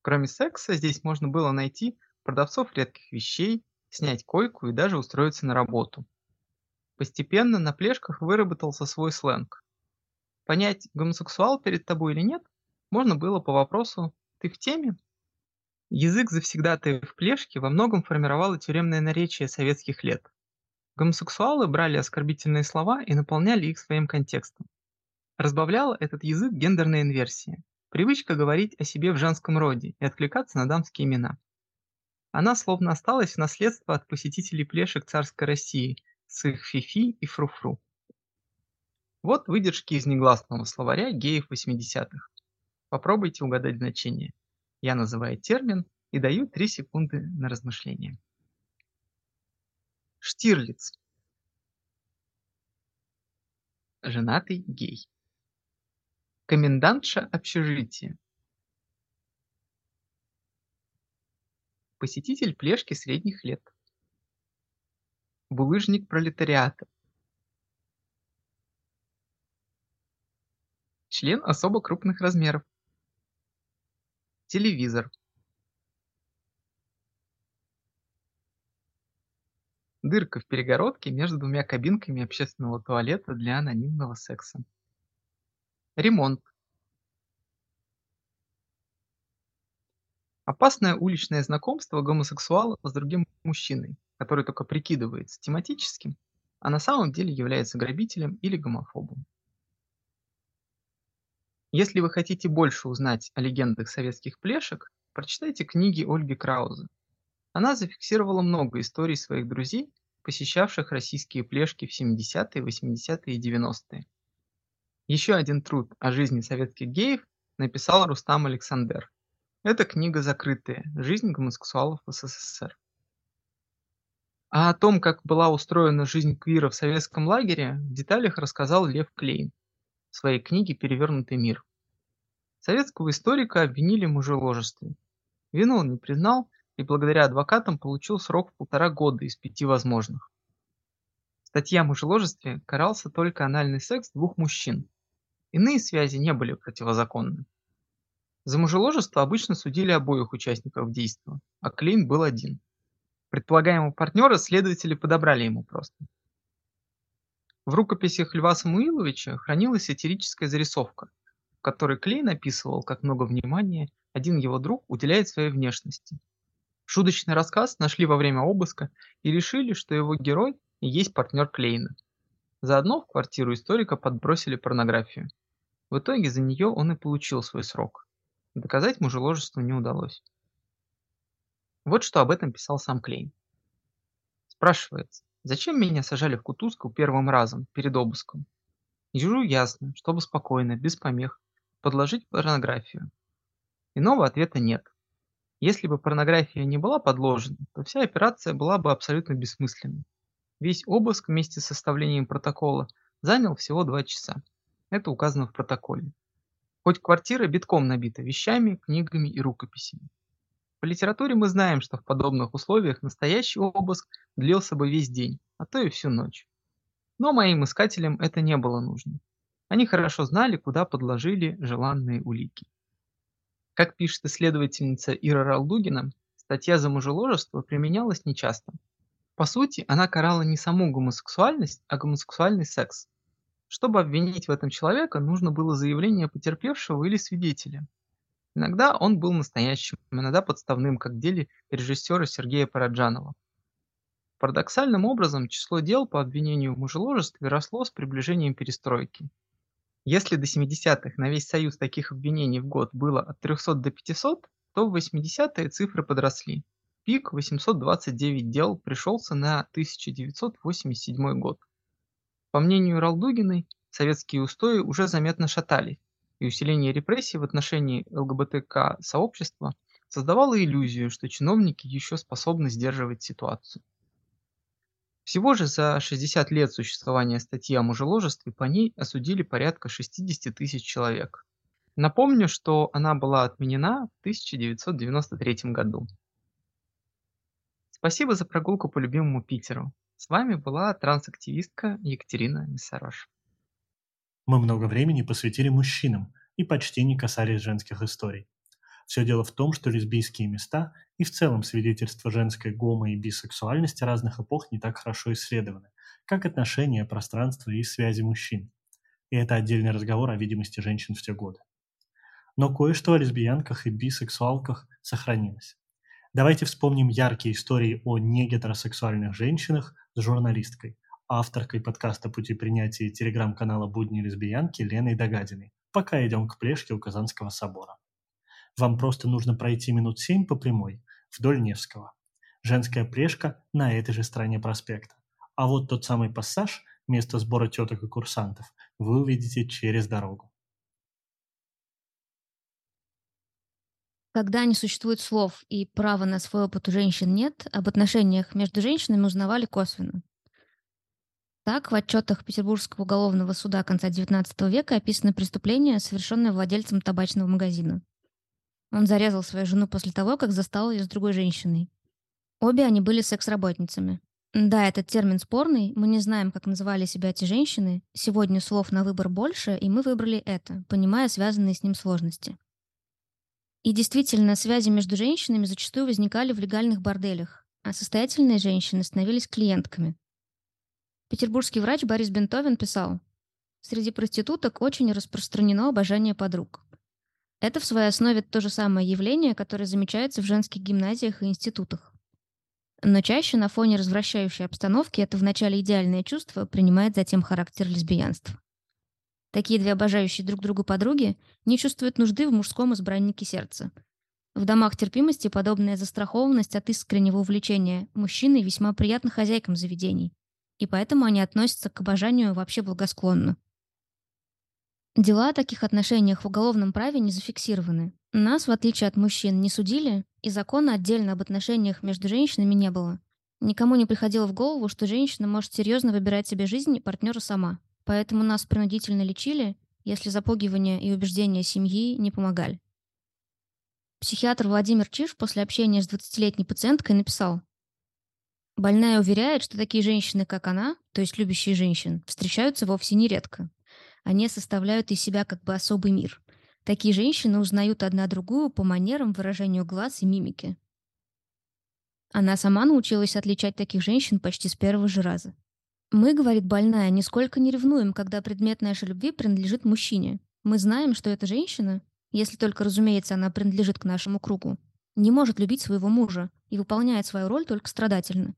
Кроме секса, здесь можно было найти продавцов редких вещей, снять койку и даже устроиться на работу. Постепенно на плешках выработался свой сленг. Понять, гомосексуал перед тобой или нет, можно было по вопросу «ты в теме?». Язык завсегдатаев плешки во многом формировало тюремное наречие советских лет. Гомосексуалы брали оскорбительные слова и наполняли их своим контекстом. Разбавляла этот язык гендерная инверсия, привычка говорить о себе в женском роде и откликаться на дамские имена. Она словно осталась в наследство от посетителей плешек царской России с их фифи и фруфру. Вот выдержки из негласного словаря геев 80-х. Попробуйте угадать значение. Я называю термин и даю 3 секунды на размышление. Штирлиц. Женатый гей. Комендантша общежития. Посетитель плешки средних лет. Булыжник пролетариата. Член особо крупных размеров. Телевизор. Дырка в перегородке между двумя кабинками общественного туалета для анонимного секса. Ремонт. Опасное уличное знакомство гомосексуала с другим мужчиной, который только прикидывается тематическим, а на самом деле является грабителем или гомофобом. Если вы хотите больше узнать о легендах советских плешек, прочитайте книги Ольги Краузе она зафиксировала много историй своих друзей, посещавших российские плешки в 70-е, 80-е и 90-е. Еще один труд о жизни советских геев написал Рустам Александр. Это книга закрытая «Жизнь гомосексуалов в СССР». А о том, как была устроена жизнь квира в советском лагере, в деталях рассказал Лев Клейн своей книге «Перевернутый мир». Советского историка обвинили в мужеложестве. Вину он не признал и благодаря адвокатам получил срок в полтора года из пяти возможных. Статья о мужеложестве карался только анальный секс двух мужчин. Иные связи не были противозаконны. За мужеложество обычно судили обоих участников действа, а Клейн был один. Предполагаемого партнера следователи подобрали ему просто. В рукописях Льва Самуиловича хранилась сатирическая зарисовка, в которой Клейн описывал, как много внимания один его друг уделяет своей внешности – Шуточный рассказ нашли во время обыска и решили, что его герой и есть партнер Клейна. Заодно в квартиру историка подбросили порнографию. В итоге за нее он и получил свой срок. Доказать мужеложество не удалось. Вот что об этом писал сам Клейн. Спрашивается, зачем меня сажали в кутузку первым разом, перед обыском? Ежу ясно, чтобы спокойно, без помех, подложить порнографию. Иного ответа нет. Если бы порнография не была подложена, то вся операция была бы абсолютно бессмысленной. Весь обыск вместе с составлением протокола занял всего два часа. Это указано в протоколе. Хоть квартира битком набита вещами, книгами и рукописями. По литературе мы знаем, что в подобных условиях настоящий обыск длился бы весь день, а то и всю ночь. Но моим искателям это не было нужно. Они хорошо знали, куда подложили желанные улики. Как пишет исследовательница Ира Ралдугина, статья за мужеложество применялась нечасто. По сути, она карала не саму гомосексуальность, а гомосексуальный секс. Чтобы обвинить в этом человека, нужно было заявление потерпевшего или свидетеля. Иногда он был настоящим, иногда подставным, как в деле режиссера Сергея Параджанова. Парадоксальным образом число дел по обвинению в мужеложестве росло с приближением перестройки. Если до 70-х на весь союз таких обвинений в год было от 300 до 500, то в 80-е цифры подросли. Пик 829 дел пришелся на 1987 год. По мнению Ралдугиной, советские устои уже заметно шатались, и усиление репрессий в отношении ЛГБТК-сообщества создавало иллюзию, что чиновники еще способны сдерживать ситуацию. Всего же за 60 лет существования статьи о мужеложестве по ней осудили порядка 60 тысяч человек. Напомню, что она была отменена в 1993 году. Спасибо за прогулку по любимому Питеру. С вами была трансактивистка Екатерина Миссарош. Мы много времени посвятили мужчинам и почти не касались женских историй. Все дело в том, что лесбийские места и в целом свидетельства женской гомо- и бисексуальности разных эпох не так хорошо исследованы, как отношения, пространства и связи мужчин. И это отдельный разговор о видимости женщин в те годы. Но кое-что о лесбиянках и бисексуалках сохранилось. Давайте вспомним яркие истории о негетеросексуальных женщинах с журналисткой, авторкой подкаста «Пути принятия» телеграм-канала «Будни лесбиянки» Леной Догадиной, пока идем к Плешке у Казанского собора. Вам просто нужно пройти минут семь по прямой, вдоль Невского. Женская Плешка на этой же стороне проспекта. А вот тот самый пассаж, место сбора теток и курсантов, вы увидите через дорогу. Когда не существует слов и права на свой опыт у женщин нет, об отношениях между женщинами узнавали косвенно. Так, в отчетах Петербургского уголовного суда конца XIX века описано преступление, совершенное владельцем табачного магазина. Он зарезал свою жену после того, как застал ее с другой женщиной. Обе они были секс-работницами. Да, этот термин спорный, мы не знаем, как называли себя эти женщины. Сегодня слов на выбор больше, и мы выбрали это, понимая связанные с ним сложности. И действительно, связи между женщинами зачастую возникали в легальных борделях, а состоятельные женщины становились клиентками, Петербургский врач Борис Бентовин писал, «Среди проституток очень распространено обожание подруг. Это в своей основе то же самое явление, которое замечается в женских гимназиях и институтах. Но чаще на фоне развращающей обстановки это вначале идеальное чувство принимает затем характер лесбиянства. Такие две обожающие друг друга подруги не чувствуют нужды в мужском избраннике сердца. В домах терпимости подобная застрахованность от искреннего увлечения мужчиной весьма приятна хозяйкам заведений и поэтому они относятся к обожанию вообще благосклонно. Дела о таких отношениях в уголовном праве не зафиксированы. Нас, в отличие от мужчин, не судили, и закона отдельно об отношениях между женщинами не было. Никому не приходило в голову, что женщина может серьезно выбирать себе жизнь и партнера сама. Поэтому нас принудительно лечили, если запугивание и убеждения семьи не помогали. Психиатр Владимир Чиж после общения с 20-летней пациенткой написал, Больная уверяет, что такие женщины, как она, то есть любящие женщин, встречаются вовсе нередко. Они составляют из себя как бы особый мир. Такие женщины узнают одна другую по манерам, выражению глаз и мимике. Она сама научилась отличать таких женщин почти с первого же раза. Мы, говорит больная, нисколько не ревнуем, когда предмет нашей любви принадлежит мужчине. Мы знаем, что эта женщина, если только, разумеется, она принадлежит к нашему кругу, не может любить своего мужа и выполняет свою роль только страдательно.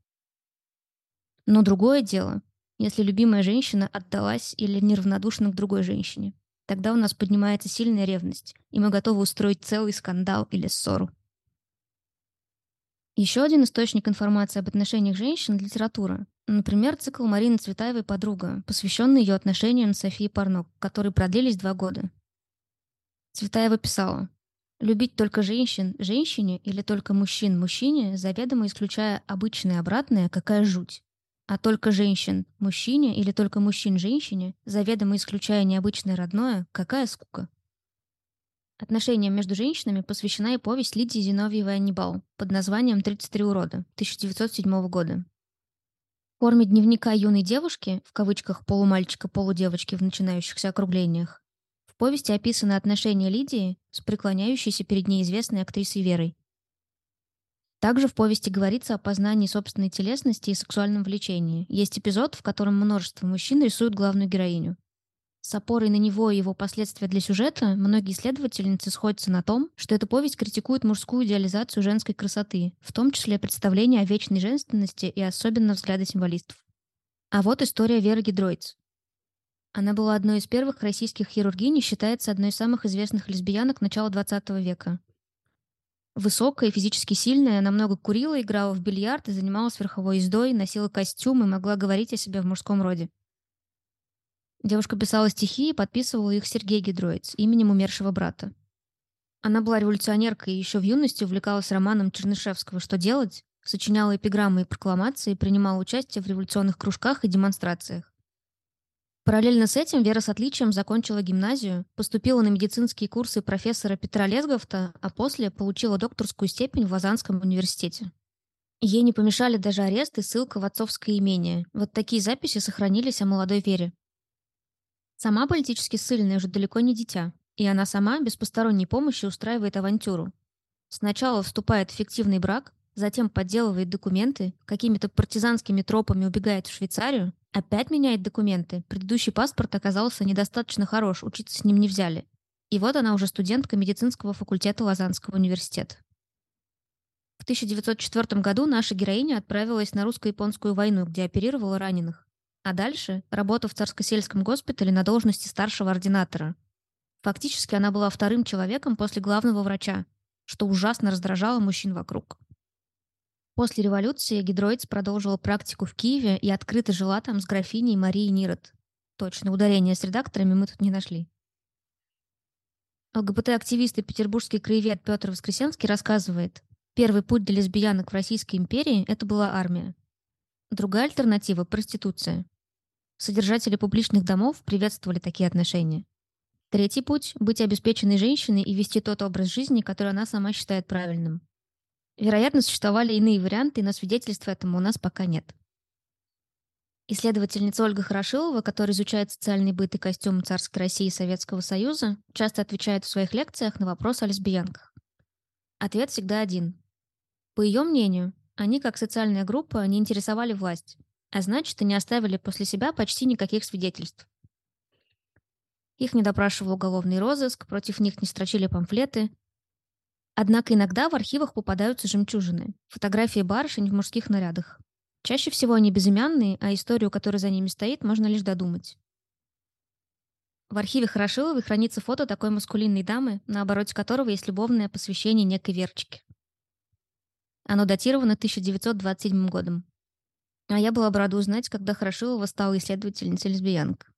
Но другое дело, если любимая женщина отдалась или неравнодушна к другой женщине. Тогда у нас поднимается сильная ревность, и мы готовы устроить целый скандал или ссору. Еще один источник информации об отношениях женщин — литература. Например, цикл Марины Цветаевой «Подруга», посвященный ее отношениям с Софией Парнок, которые продлились два года. Цветаева писала, «Любить только женщин женщине или только мужчин мужчине, заведомо исключая обычное обратное, какая жуть а только женщин мужчине или только мужчин женщине, заведомо исключая необычное родное, какая скука. Отношениям между женщинами посвящена и повесть Лидии Зиновьевой «Аннибал» под названием «33 урода» 1907 года. В форме дневника юной девушки, в кавычках полумальчика-полудевочки в начинающихся округлениях, в повести описаны отношения Лидии с преклоняющейся перед ней известной актрисой Верой. Также в повести говорится о познании собственной телесности и сексуальном влечении. Есть эпизод, в котором множество мужчин рисуют главную героиню. С опорой на него и его последствия для сюжета многие исследовательницы сходятся на том, что эта повесть критикует мужскую идеализацию женской красоты, в том числе представление о вечной женственности и особенно взгляды символистов. А вот история Веры Гидройц. Она была одной из первых российских хирургинь и считается одной из самых известных лесбиянок начала XX века. Высокая, физически сильная, она много курила, играла в бильярд и занималась верховой ездой, носила костюм и могла говорить о себе в мужском роде. Девушка писала стихи и подписывала их Сергей Гидроиц, именем умершего брата. Она была революционеркой и еще в юности увлекалась романом Чернышевского «Что делать?», сочиняла эпиграммы и прокламации, принимала участие в революционных кружках и демонстрациях. Параллельно с этим Вера с отличием закончила гимназию, поступила на медицинские курсы профессора Петра Лесговта, а после получила докторскую степень в Лозаннском университете. Ей не помешали даже арест и ссылка в отцовское имение. Вот такие записи сохранились о молодой Вере. Сама политически ссыльная уже далеко не дитя, и она сама без посторонней помощи устраивает авантюру. Сначала вступает в фиктивный брак, затем подделывает документы, какими-то партизанскими тропами убегает в Швейцарию, Опять меняет документы. Предыдущий паспорт оказался недостаточно хорош, учиться с ним не взяли. И вот она уже студентка медицинского факультета Лозаннского университета. В 1904 году наша героиня отправилась на русско-японскую войну, где оперировала раненых. А дальше – работа в царско-сельском госпитале на должности старшего ординатора. Фактически она была вторым человеком после главного врача, что ужасно раздражало мужчин вокруг. После революции Гидроиц продолжила практику в Киеве и открыто жила там с графиней Марией Нирот. Точно, ударение с редакторами мы тут не нашли. ЛГБТ-активист и петербургский краевед Петр Воскресенский рассказывает, первый путь для лесбиянок в Российской империи – это была армия. Другая альтернатива – проституция. Содержатели публичных домов приветствовали такие отношения. Третий путь – быть обеспеченной женщиной и вести тот образ жизни, который она сама считает правильным. Вероятно, существовали иные варианты, но свидетельств этому у нас пока нет. Исследовательница Ольга Хорошилова, которая изучает социальный быт и костюм царской России и Советского Союза, часто отвечает в своих лекциях на вопрос о лесбиянках. Ответ всегда один. По ее мнению, они, как социальная группа, не интересовали власть, а значит, и не оставили после себя почти никаких свидетельств. Их не допрашивал уголовный розыск, против них не строчили памфлеты, Однако иногда в архивах попадаются жемчужины – фотографии барышень в мужских нарядах. Чаще всего они безымянные, а историю, которая за ними стоит, можно лишь додумать. В архиве Хорошиловой хранится фото такой маскулинной дамы, на обороте которого есть любовное посвящение некой Верчике. Оно датировано 1927 годом. А я была бы рада узнать, когда Хорошилова стала исследовательницей лесбиянок.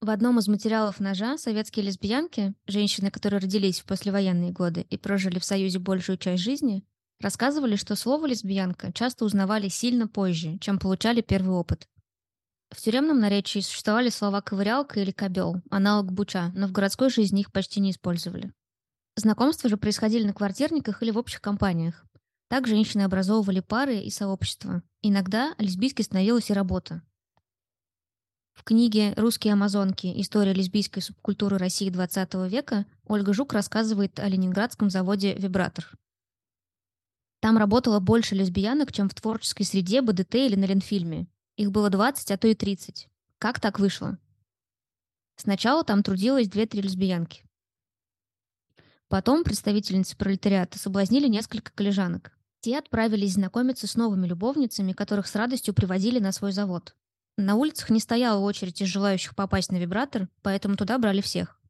В одном из материалов «Ножа» советские лесбиянки, женщины, которые родились в послевоенные годы и прожили в Союзе большую часть жизни, рассказывали, что слово «лесбиянка» часто узнавали сильно позже, чем получали первый опыт. В тюремном наречии существовали слова «ковырялка» или «кобел», аналог «буча», но в городской жизни их почти не использовали. Знакомства же происходили на квартирниках или в общих компаниях. Так женщины образовывали пары и сообщества. Иногда лесбийской становилась и работа. В книге «Русские амазонки. История лесбийской субкультуры России XX века» Ольга Жук рассказывает о ленинградском заводе «Вибратор». Там работало больше лесбиянок, чем в творческой среде БДТ или на Ленфильме. Их было 20, а то и 30. Как так вышло? Сначала там трудилось 2-3 лесбиянки. Потом представительницы пролетариата соблазнили несколько коллежанок. Те отправились знакомиться с новыми любовницами, которых с радостью приводили на свой завод. На улицах не стояла очередь из желающих попасть на вибратор, поэтому туда брали всех.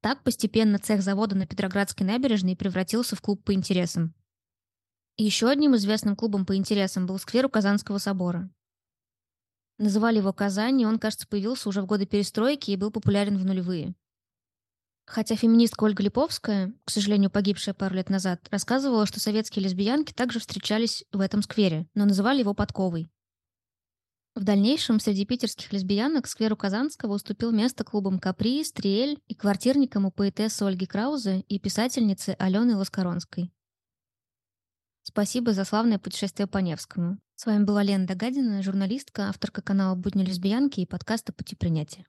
Так постепенно цех завода на Петроградской набережной превратился в клуб по интересам. Еще одним известным клубом по интересам был сквер у Казанского собора. Называли его Казань, и он, кажется, появился уже в годы перестройки и был популярен в нулевые. Хотя феминистка Ольга Липовская, к сожалению, погибшая пару лет назад, рассказывала, что советские лесбиянки также встречались в этом сквере, но называли его подковой. В дальнейшем среди питерских лесбиянок скверу Казанского уступил место клубам «Капри», «Стриэль» и квартирникам у поэтессы Ольги Краузе и писательницы Алены Ласкоронской. Спасибо за славное путешествие по Невскому. С вами была Лена Догадина, журналистка, авторка канала «Будни лесбиянки» и подкаста «Пути принятия»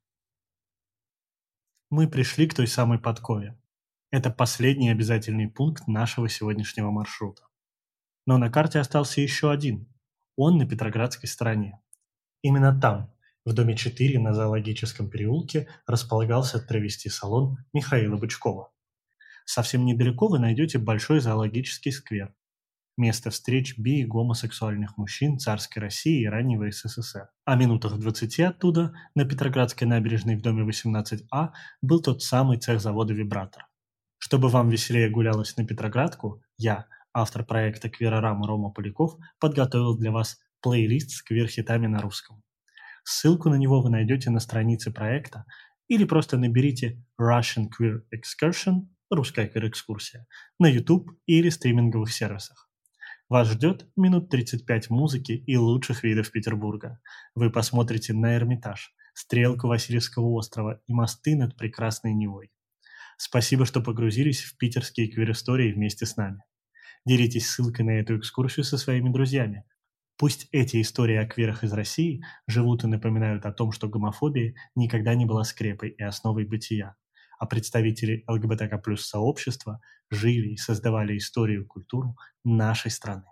мы пришли к той самой подкове. Это последний обязательный пункт нашего сегодняшнего маршрута. Но на карте остался еще один. Он на Петроградской стороне. Именно там, в доме 4 на Зоологическом переулке, располагался травести-салон Михаила Бычкова. Совсем недалеко вы найдете большой зоологический сквер, место встреч би и гомосексуальных мужчин царской России и раннего СССР. А минутах в 20 оттуда, на Петроградской набережной в доме 18А, был тот самый цех завода «Вибратор». Чтобы вам веселее гулялось на Петроградку, я, автор проекта «Кверорама» Рома Поляков, подготовил для вас плейлист с квир-хитами на русском. Ссылку на него вы найдете на странице проекта или просто наберите Russian Queer Excursion русская квир-экскурсия на YouTube или стриминговых сервисах. Вас ждет минут 35 музыки и лучших видов Петербурга. Вы посмотрите на Эрмитаж, стрелку Васильевского острова и мосты над прекрасной Невой. Спасибо, что погрузились в питерские квир-истории вместе с нами. Делитесь ссылкой на эту экскурсию со своими друзьями. Пусть эти истории о квирах из России живут и напоминают о том, что гомофобия никогда не была скрепой и основой бытия, а представители ЛГБТК плюс сообщества жили и создавали историю и культуру нашей страны.